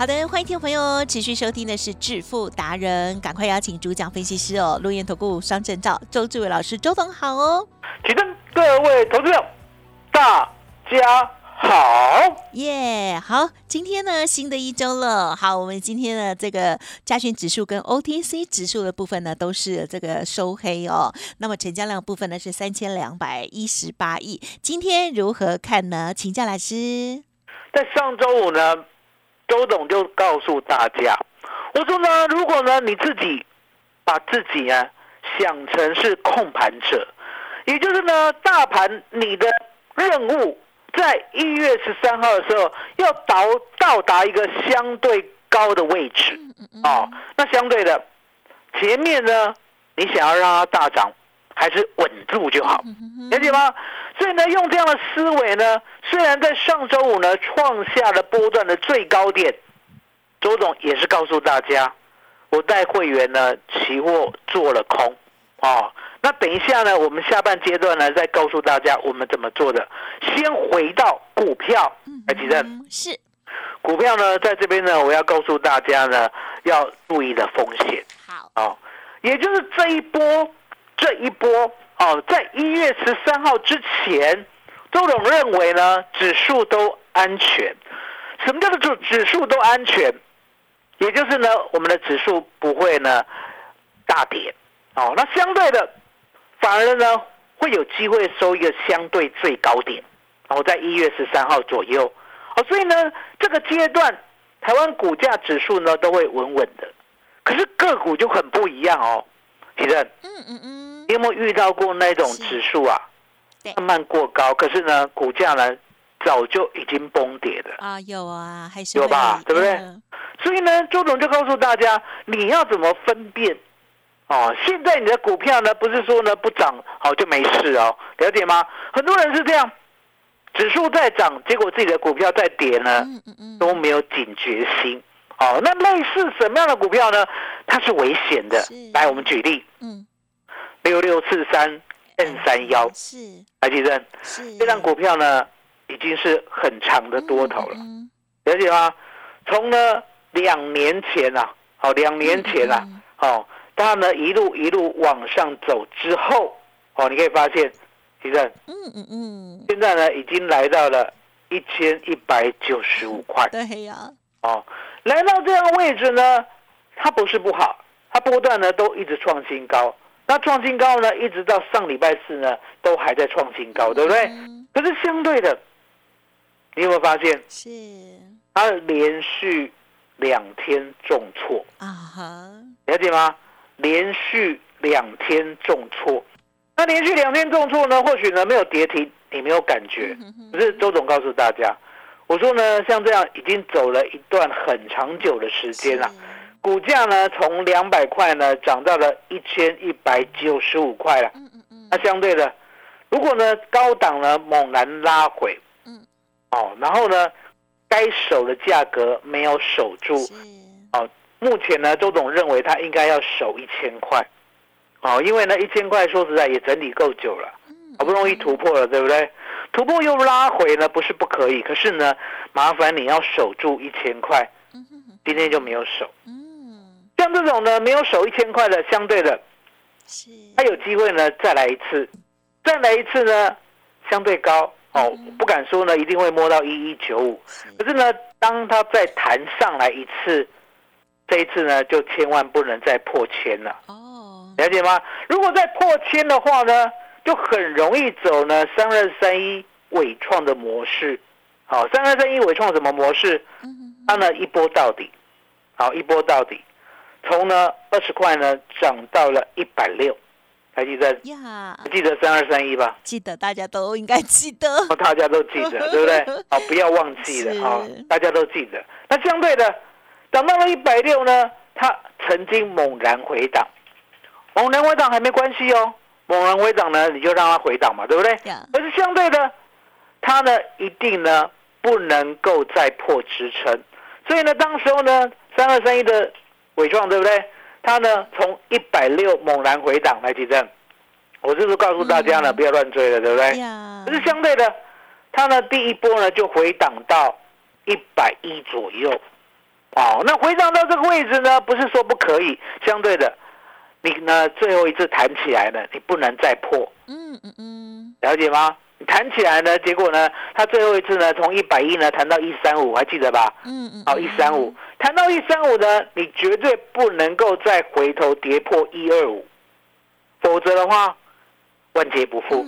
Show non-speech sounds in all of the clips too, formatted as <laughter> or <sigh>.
好的，欢迎听众朋友持续收听的是致富达人，赶快邀请主讲分析师哦，陆源投顾双证照周志伟老师，周总好哦。请问各位投资者，大家好。耶好，今天呢新的一周了，好，我们今天的这个加权指数跟 OTC 指数的部分呢都是这个收黑哦，那么成交量部分呢是三千两百一十八亿，今天如何看呢？请教老师。在上周五呢，周董就告诉大家，我说呢，如果呢你自己把自己呢想成是控盘者，也就是呢大盘你的任务在一月十三号的时候要到到达一个相对高的位置。哦，那相对的前面呢，你想要让它大涨，还是稳住就好，了解吗？所以呢，用这样的思维呢，虽然在上周五呢创下了波段的最高点，周总也是告诉大家，我带会员呢期货做了空，哦，那等一下呢，我们下半阶段呢再告诉大家我们怎么做的。先回到股票，来吉正嗯是股票呢，在这边呢，我要告诉大家呢，要注意的风险。好，哦，也就是这一波，这一波哦，在一月十三号之前，周总认为呢，指数都安全。什么叫做指指数都安全？也就是呢，我们的指数不会呢大跌。哦，那相对的，反而呢会有机会收一个相对最高点。然后在一月十三号左右。哦，所以呢，这个阶段台湾股价指数呢都会稳稳的。可是个股就很不一样哦，其实嗯嗯嗯，有没有遇到过那种指数啊，慢慢过高，可是呢，股价呢早就已经崩跌了。啊有啊，还是有吧会对不对嗯所以呢，周总就告诉大家，你要怎么分辨哦？现在你的股票呢，不是说呢不涨好就没事哦，了解吗？很多人是这样，指数在涨，结果自己的股票在跌呢，嗯嗯嗯，都没有警觉心。哦，那类似什么样的股票呢？它是危险的是。来，我们举例，嗯六六四三 N 三幺，是。来记正，是。这张股票呢已经是很长的多头了，嗯了解吗？从呢两年前啊，好，两年前啊，嗯哦，它呢一路一路往上走之后，哦，你可以发现，其正嗯嗯嗯，现在呢已经来到了一千一百九十五块，对呀，哦，来到这样的位置呢，它不是不好，它波段呢都一直创新高，那创新高呢，一直到上礼拜四呢都还在创新高，对不对？嗯可是相对的，你有没有发现是它连续两天重挫？啊哈，了解吗？连续两天重挫，那连续两天重挫呢，或许呢没有跌停，你没有感觉。嗯可是周总告诉大家，我说呢，像这样已经走了一段很长久的时间了，股价呢从两百块呢涨到了一千一百九十五块了。嗯嗯嗯，那相对的，如果呢高档呢猛然拉回，嗯，哦，然后呢该守的价格没有守住，哦目前呢，周总认为他应该要守一千块，哦，因为呢一千块说实在也整理够久了，嗯好不容易突破了，对不对？突破又拉回呢，不是不可以，可是呢，麻烦你要守住一千块，今天就没有守。嗯像这种呢没有守一千块的，相对的，是。他有机会呢再来一次，再来一次呢相对高哦，不敢说呢一定会摸到一一九五，可是呢，当他再弹上来一次，这一次呢就千万不能再破千了。哦。了解吗？如果再破千的话呢，就很容易走呢三二三一伟创的模式。好，三二三一伟创什么模式？它呢一波到底，好一波到底，从呢二十块呢涨到了一百六，还记得？呀，记得三二三一吧？记得，大家都应该记得。哦，大家都记得，<laughs> 对不对？哦，不要忘记了啊！大家都记得。那相对的，涨到了一百六呢，它曾经猛然回档，猛然回档还没关系哦。猛然回档呢，你就让它回档嘛，对不对？可是相对的，它呢一定呢不能够再破支撑。所以呢，当时候呢，三二三一的伟创，对不对？它呢从一百六猛然回档来提振。我是不是告诉大家呢，不要乱追了，对不对？可是相对的，它呢第一波呢就回档到一百一左右。哦，那回档到这个位置呢，不是说不可以，相对的，你呢最后一次弹起来了，你不能再破。嗯嗯嗯，了解吗？弹起来呢，结果呢，它最后一次呢，从一百一呢弹到一三五，还记得吧？嗯嗯。好，一三五弹到一三五呢，你绝对不能够再回头跌破一二五，否则的话，万劫不复。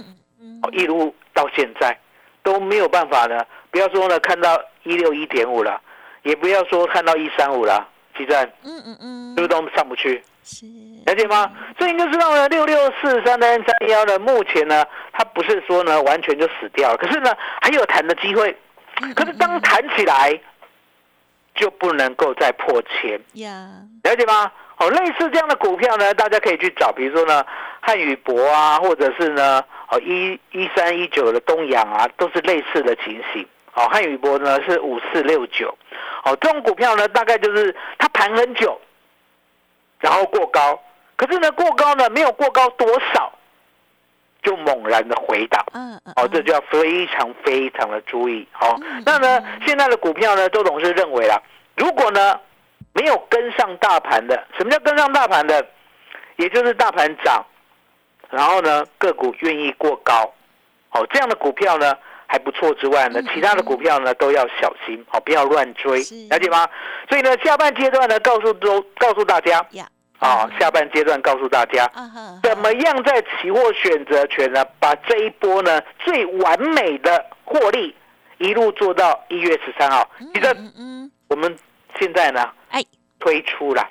哦，一路到现在都没有办法呢。不要说呢，看到一六一点五了，也不要说看到一三五了，基站，嗯嗯嗯，是不是都上不去？是，了解吗？所以你就知道呢，六六四三的 N 三幺呢，目前呢，它不是说呢完全就死掉了，可是呢还有弹的机会。可是当弹起来，就不能够再破千。呀，了解吗？哦，类似这样的股票呢，大家可以去找，比如说呢汉语博啊，或者是呢哦一一三一九的东阳啊，都是类似的情形。哦，汉语博呢是五四六九，哦这种股票呢，大概就是它盘很久。然后过高，可是呢，过高呢没有过高多少，就猛然的回档。嗯嗯。哦，这就要非常非常的注意。好，那呢，现在的股票呢，周董事认为啦，如果呢没有跟上大盘的，什么叫跟上大盘的？也就是大盘涨，然后呢个股愿意过高，哦，这样的股票呢还不错之外呢，其他的股票呢都要小心，哦，不要乱追，了解吗？所以呢，下半阶段呢，告诉都告诉大家。啊，下半阶段告诉大家，怎么样在期货选择权呢，把这一波呢最完美的获利一路做到一月十三号。其实，我们现在呢，哎，推出了，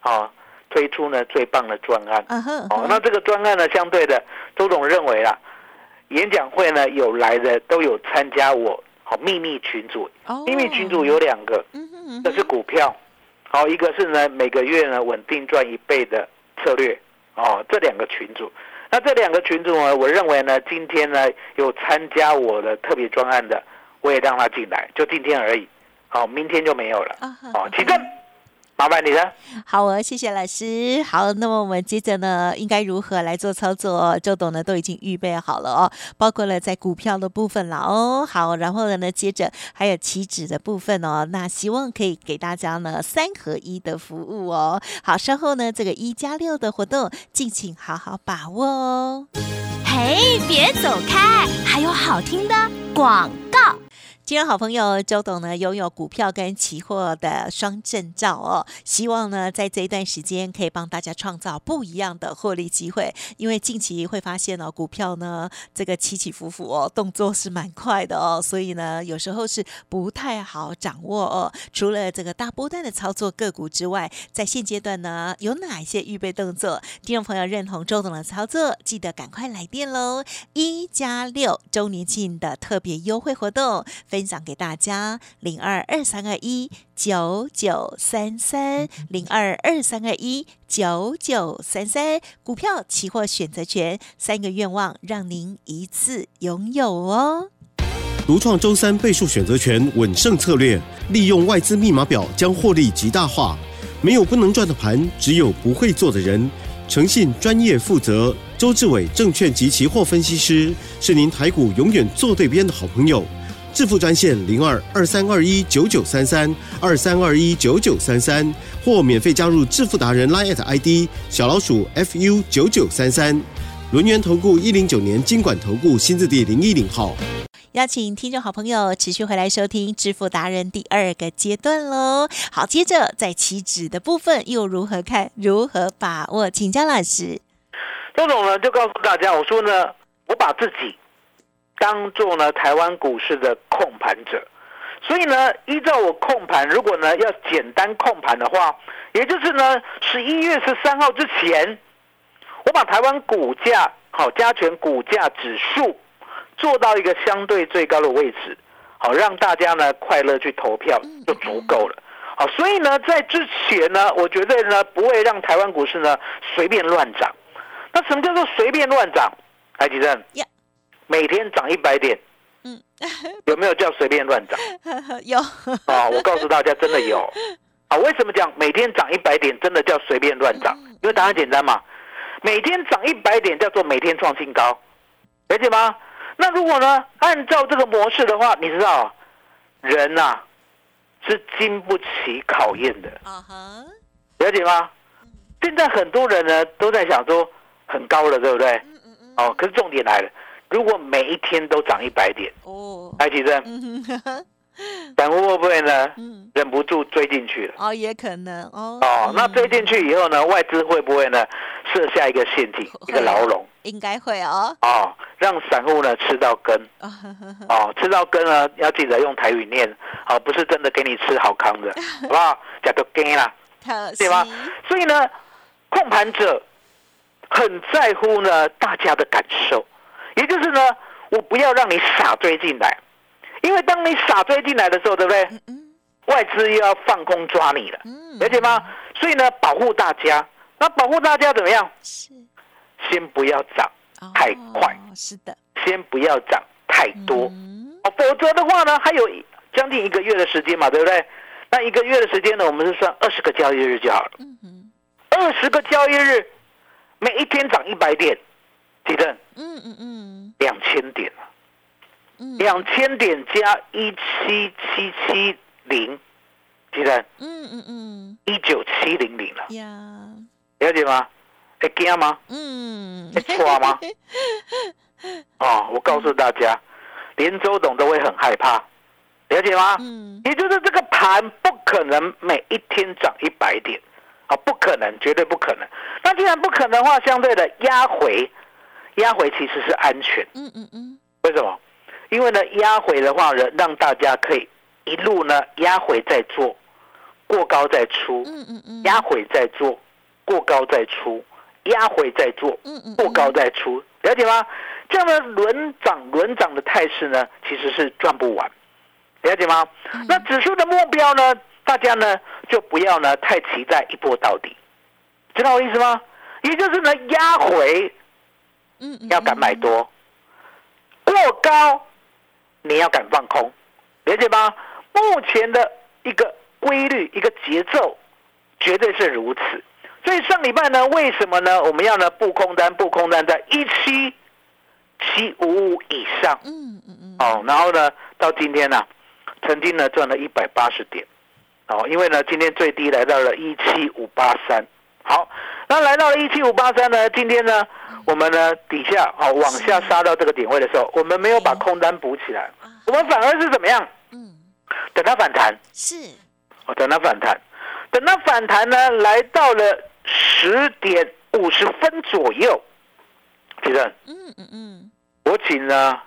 啊，推出呢最棒的专案。哦，那这个专案呢，相对的，周总认为啦，演讲会呢有来的都有参加我好秘密群组，秘密群组有两个，这是股票。好，一个是呢，每个月呢稳定赚一倍的策略，哦，这两个群组，那这两个群组呢，我认为呢，今天呢有参加我的特别专案的，我也让他进来，就今天而已，好，明天就没有了，哦，起正。麻烦你了，好哦，谢谢老师。好，那么我们接着呢，应该如何来做操作？周董呢都已经预备好了哦，包括了在股票的部分了哦。好，然后呢，接着还有期指的部分哦。那希望可以给大家呢三合一的服务哦。好，稍后呢这个一加六的活动，敬请好好把握哦。嘿，别走开，还有好听的广告。今天好朋友周董呢，拥有股票跟期货的双证照哦，希望呢在这一段时间可以帮大家创造不一样的获利机会。因为近期会发现哦，股票呢这个起起伏伏哦，动作是蛮快的哦，所以呢有时候是不太好掌握哦。除了这个大波段的操作个股之外，在现阶段呢有哪一些预备动作？听众朋友认同周董的操作，记得赶快来电喽！一加六周年庆的特别优惠活动。分享给大家，零二二三二一九九三三，零二二三二一九九三三，股票、期货选择权三个愿望，让您一次拥有哦。独创周三倍数选择权稳胜策略，利用外资密码表将获利极大化。没有不能赚的盘，只有不会做的人。诚信、专业、负责，周志伟证券及期货分析师是您台股永远做对边的好朋友。致富专线零二二三二一九九三三二三二一九九三三，或免费加入致富达人 Line ID 小老鼠 fu 九九三三，轮源投顾一零九年经管投顾新字第零一零号。邀请听众好朋友持续回来收听致富达人第二个阶段喽。好，接着在期指的部分又如何看？如何把握？请江老师。周总呢就告诉大家，我说呢，我把自己当做呢台湾股市的控盘者，所以呢，依照我控盘，如果呢要简单控盘的话，也就是呢十一月十三号之前，我把台湾股价好加权股价指数做到一个相对最高的位置，好让大家呢快乐去投票就足够了。好，所以呢，在之前呢，我觉得呢不会让台湾股市呢随便乱涨。那什么叫做随便乱涨？台积电呀，每天涨一百点，嗯，<laughs> 有没有叫随便乱涨？<laughs> 有啊，我告诉大家，真的有。啊，为什么讲每天涨一百点真的叫随便乱涨？因为答案简单嘛，每天涨一百点叫做每天创新高，了解吗？那如果呢，按照这个模式的话，你知道，人呐、是经不起考验的，啊哈，了解吗？现在很多人呢都在想说很高了，对不对？哦，可是重点来了，如果每一天都涨一百点，哦，台积电嗯哼。呵 <laughs> 呵散户会不会呢嗯，忍不住追进去了？哦，也可能哦，哦，那嗯追进去以后呢，外资会不会呢设下一个陷阱，一个牢笼？应该会哦，哦，让散户呢吃到根。<laughs> 哦，吃到根呢要记得用台语念，哦，不是真的给你吃好康的，<laughs> 好不好？叫做根啦，对吗？所以呢，控盘者很在乎呢大家的感受，也就是呢，我不要让你傻追进来，因为当你傻追进来的时候，对不对？外资又要放空抓你了，嗯，了解吗？所以呢，保护大家，那保护大家怎么样？是先不要涨，太快哦是的，先不要涨太多。否则的话呢，还有将近一个月的时间嘛，对不对？那一个月的时间呢，我们是算二十个交易日就好了。二十个交易日，每一天涨一百点，几正嗯嗯嗯。两千点。啊嗯，两千点加一七七七零，几正嗯嗯嗯。一九七零零了，呀，了解吗？会惊吗？嗯，会错吗？<laughs> 哦，我告诉大家，连周董都会很害怕，了解吗？嗯。也就是这个盘不可能每一天涨一百点，啊，不可能，绝对不可能。那既然不可能的话，相对的压回，压回其实是安全。嗯嗯嗯为什么？因为呢，压回的话呢，让大家可以一路呢压回再做，过高再出，嗯嗯嗯，压回再做，过高再出，压回再做，嗯嗯过高再出，了解吗？这样的轮涨轮涨的态势呢，其实是赚不完，了解吗？嗯那指数的目标呢，大家呢就不要呢太期待一波到底，知道我意思吗？也就是呢压回要敢买多，过高你要敢放空，了解吗？目前的一个规律、一个节奏，绝对是如此。所以上礼拜呢，为什么呢？我们要呢布空单，布空单在一七七五五以上。嗯嗯嗯。哦，然后呢，到今天呢、曾经呢赚了一百八十点。哦，因为呢今天最低来到了一七五八三，好，那来到了一七五八三呢，今天呢我们呢底下哦往下杀到这个点位的时候，我们没有把空单补起来，我们反而是怎么样？嗯。等它反弹，是。哦，等它反弹，等它反弹呢，来到了十点五十分左右，其实嗯嗯嗯。我请呢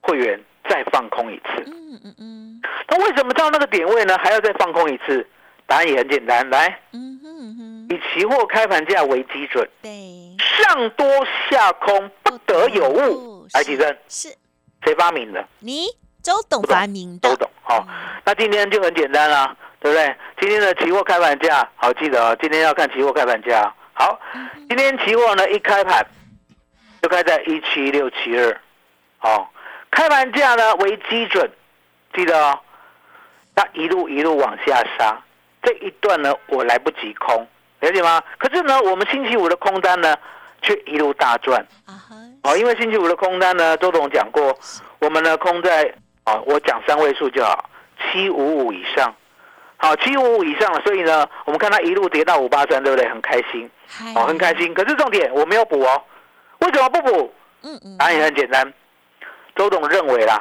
会员再放空一次。嗯嗯嗯。那为什么到那个点位呢还要再放空一次？答案也很简单，来嗯哼哼，以期货开盘价为基准，对，上多下空不得有误。来，吉珍，是谁发明的？你周董发明的，周董。好、那今天就很简单啦，对不对？今天的期货开盘价，好记得哦，今天要看期货开盘价。好，今天期货呢一开盘就开在一七六七二，好，开盘价呢为基准，记得哦。那一路一路往下杀，这一段呢我来不及空，了解吗？可是呢，我们星期五的空单呢却一路大赚。啊哈，哦，因为星期五的空单呢，周董讲过，我们呢空在啊、我讲三位数就好，七五五以上，好，七五五以上了，所以呢，我们看它一路跌到五八三，对不对？很开心，嗨哦，很开，心。可是重点我没有补哦，为什么不补？嗯嗯，答案也很简单，周董认为啦，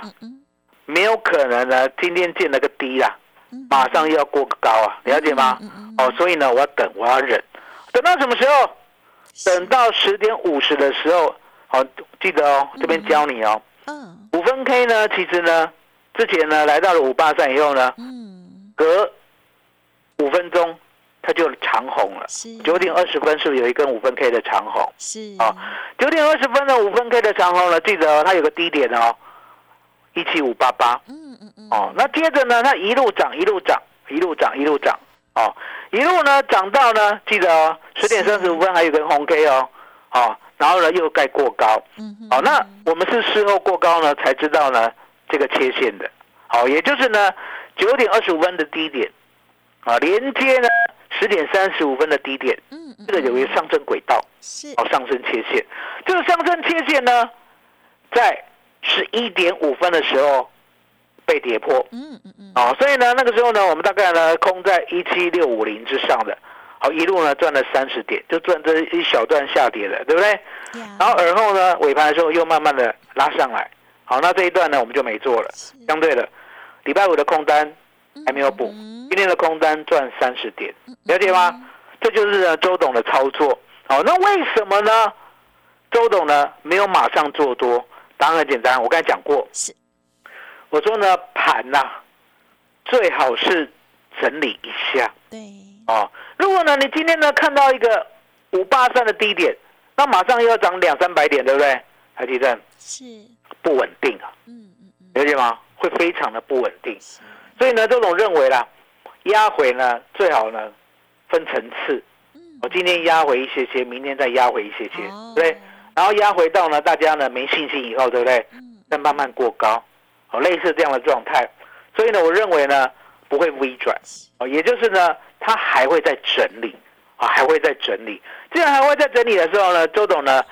没有可能呢，今天见了个低啦，嗯，马上又要过高啊，了解吗？哦，所以呢，我要等，我要忍，等到什么时候？等到十点五十的时候，好，记得哦，这边教你哦。嗯。五分 K 呢，其实呢，之前呢来到了五八三以后呢，嗯，隔五分钟它就长红了。是。九点二十分是不是有一根五分 K 的长红？是。好九点二十分的五分 K 的长红呢，记得哦，它有个低点哦，一七五八八哦。那接着呢，它一路涨，一路涨，一路涨，一路涨哦，一路呢涨到呢，记得哦，十点三十五分还有一根红 K 哦，哦，然后呢又盖过高。嗯哼好，那我们是事后过高呢，才知道呢这个切线的。好，也就是呢九点二十五分的低点，啊，连接呢十点三十五分的低点，嗯嗯这个有一个上升轨道，是哦，上升切线。这个上升切线呢，在十一点五分的时候被跌破，嗯嗯嗯哦，所以呢那个时候呢，我们大概呢空在一七六五零之上的，好，一路呢赚了三十点，就赚这一小段下跌的，对不对？呀然后而后呢，尾盘的时候又慢慢的拉上来。好，那这一段呢我们就没做了。相对的，礼拜五的空单还没有补，嗯今天的空单赚三十点，了解吗？这就是呢周董的操作。好，那为什么呢？周董呢没有马上做多？答案很简单，我刚才讲过，是我说呢盘呐、最好是整理一下对哦。如果呢你今天呢看到一个五八三的低点，那马上又要涨两三百点，对不对？台积电是不稳定啊，嗯嗯嗯了解吗？会非常的不稳定。所以呢，周总认为啦，压回呢最好呢分层次。嗯我今天压回一些些，明天再压回一些些，哦对不对？然后压回到呢大家呢没信心以后，对不对？嗯再慢慢过高，哦，类似这样的状态。所以呢，我认为呢不会 V 转，哦，也就是呢它还会在整理，啊、还会在整理。既然还会在整理的时候呢，周董呢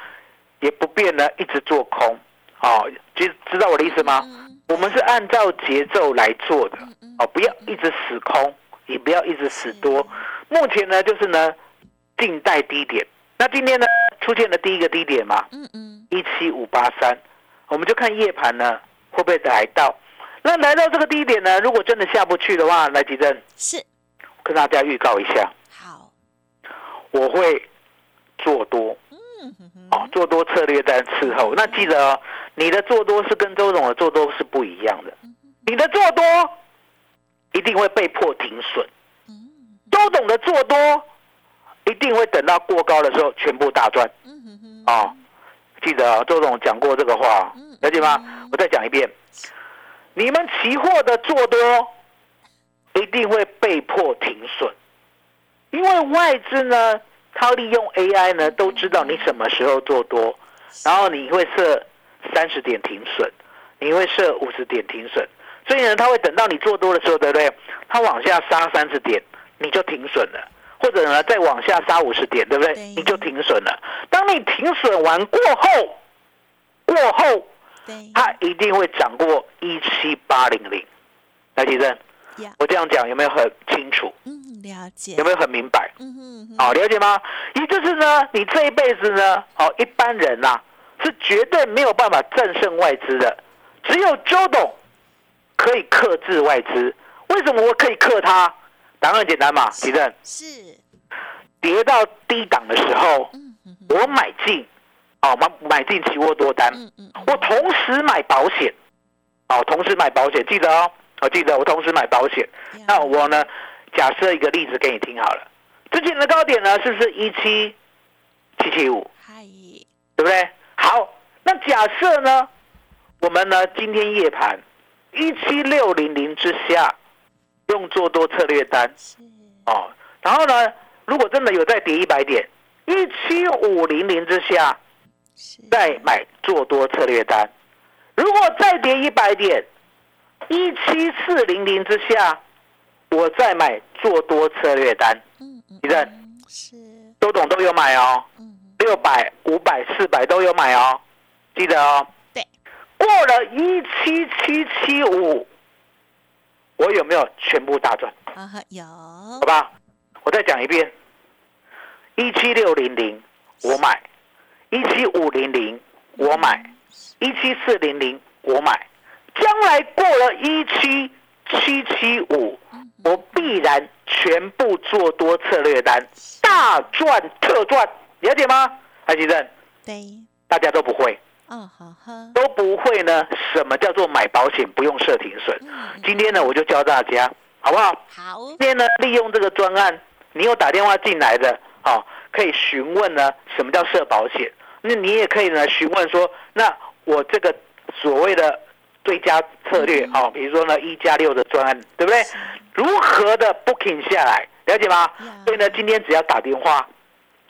也不便呢一直做空，哦，知知道我的意思吗？嗯我们是按照节奏来做的哦，不要一直死空，也不要一直死多。目前呢，就是呢静待低点。那今天呢出现了第一个低点嘛，嗯嗯一七五八三，我们就看夜盘呢会不会来到。那来到这个低点呢，如果真的下不去的话，来几阵是。跟大家预告一下，好。我会做多。嗯哼哼。哦，做多策略在伺候。那记得哦，你的做多是跟周总的做多是不一样的。你的做多一定会被迫停损，嗯周董的做多一定会等到过高的时候全部大赚。嗯哼哼。哦。记得啊，周总讲过这个话。嗯，了解吗？我再讲一遍，你们期货的做多一定会被迫停损，因为外资呢，它利用 AI 呢，都知道你什么时候做多，然后你会设三十点停损，你会设五十点停损，所以呢，它会等到你做多的时候，对不对？它往下杀三十点，你就停损了。或者呢，再往下杀五十点，对不对？对你就停损了。当你停损完过后，过后对它一定会涨过一七八零零。来，吉正，呀我这样讲有没有很清楚？嗯了解有没有很明白？嗯哼哼好、了解吗？也就是呢，你这一辈子呢，好、一般人呐、是绝对没有办法战胜外资的，只有周董可以克制外资。为什么我可以克他？答案很简单嘛，吉正，是跌到低档的时候，嗯哼哼我买进，哦，买买进期货多单，嗯嗯。我同时买保险，哦，同时买保险，记得哦，我记得我同时买保险。那我呢，假设一个例子给你听好了，之前的高点呢是不是一七七七五，嗨。对不对？好，那假设呢，我们呢今天夜盘一七六零零之下，用做多策略单。哦，然后呢，如果真的有再跌一百点，一七五零零之下，是再买做多策略单。如果再跌一百点，一七四零零之下，我再买做多策略单。嗯嗯一阵嗯是周董都有买哦，嗯六百、五百、四百都有买哦，记得哦。对，过了一七七七五，我有没有全部大赚？啊哈有好吧，我再讲一遍，一七六零零我买，一七五零零我买，一七四零零我买，将来过了一七七七五，我必然全部做多策略单，大赚特赚，了解吗？海吉正，对大家都不会，哦，好好，都不会呢。什么叫做买保险不用设停损？今天呢，我就教大家，好不好？好，今天呢，利用这个专案，你有打电话进来的，好、可以询问呢什么叫设保险。那你也可以呢询问说，那我这个所谓的最佳策略，哦，比如说呢一加六的专案，对不对？如何的 booking 下来，了解吗？所以呢，今天只要打电话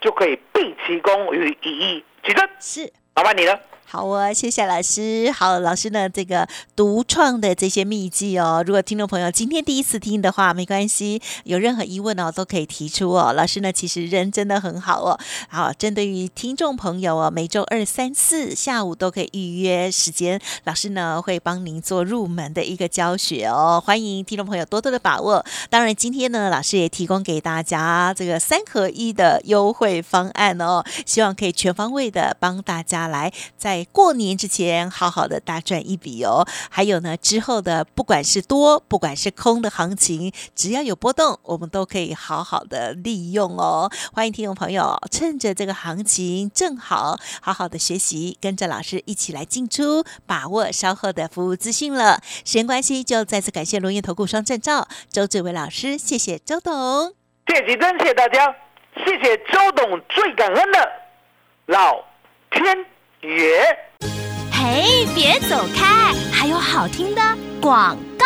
就可以毕其功于一役。举证，是。麻烦你了。好哦，谢谢老师。好，老师呢这个独创的这些秘籍哦，如果听众朋友今天第一次听的话，没关系，有任何疑问哦都可以提出哦。老师呢其实人真的很好哦。好，针对于听众朋友哦，每周二、三、四下午都可以预约时间，老师呢会帮您做入门的一个教学哦。欢迎听众朋友多多的把握。当然，今天呢老师也提供给大家这个三合一的优惠方案哦，希望可以全方位的帮大家来在过年之前好好的大赚一笔哦。还有呢，之后的不管是多，不管是空的行情，只要有波动，我们都可以好好的利用哦。欢迎听众朋友趁着这个行情正好，好好的学习，跟着老师一起来进出，把握稍后的服务资讯了。时间关系，就再次感谢龙岩投顾双证照周志伟老师，谢谢周董。谢谢吉珍，谢谢大家，谢谢周董，最感恩的老天耶。嘿，别走开，还有好听的广告。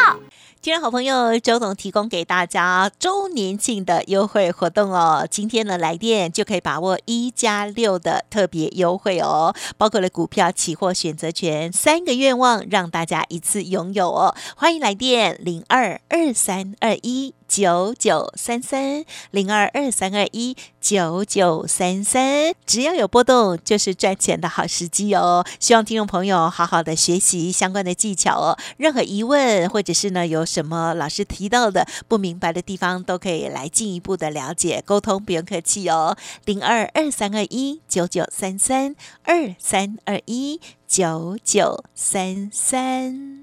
听众好朋友，周董提供给大家周年庆的优惠活动哦。今天呢来电就可以把握一加六的特别优惠哦，包括了股票、期货、选择权三个愿望，让大家一次拥有哦。欢迎来电零二二三二一。九九三三零二二三二一九九三三，只要有波动，就是赚钱的好时机哦。希望听众朋友好好的学习相关的技巧哦。任何疑问或者是呢有什么老师提到的不明白的地方，都可以来进一步的了解沟通，不用客气哦。零二二三二一九九三三二三二一九九三三。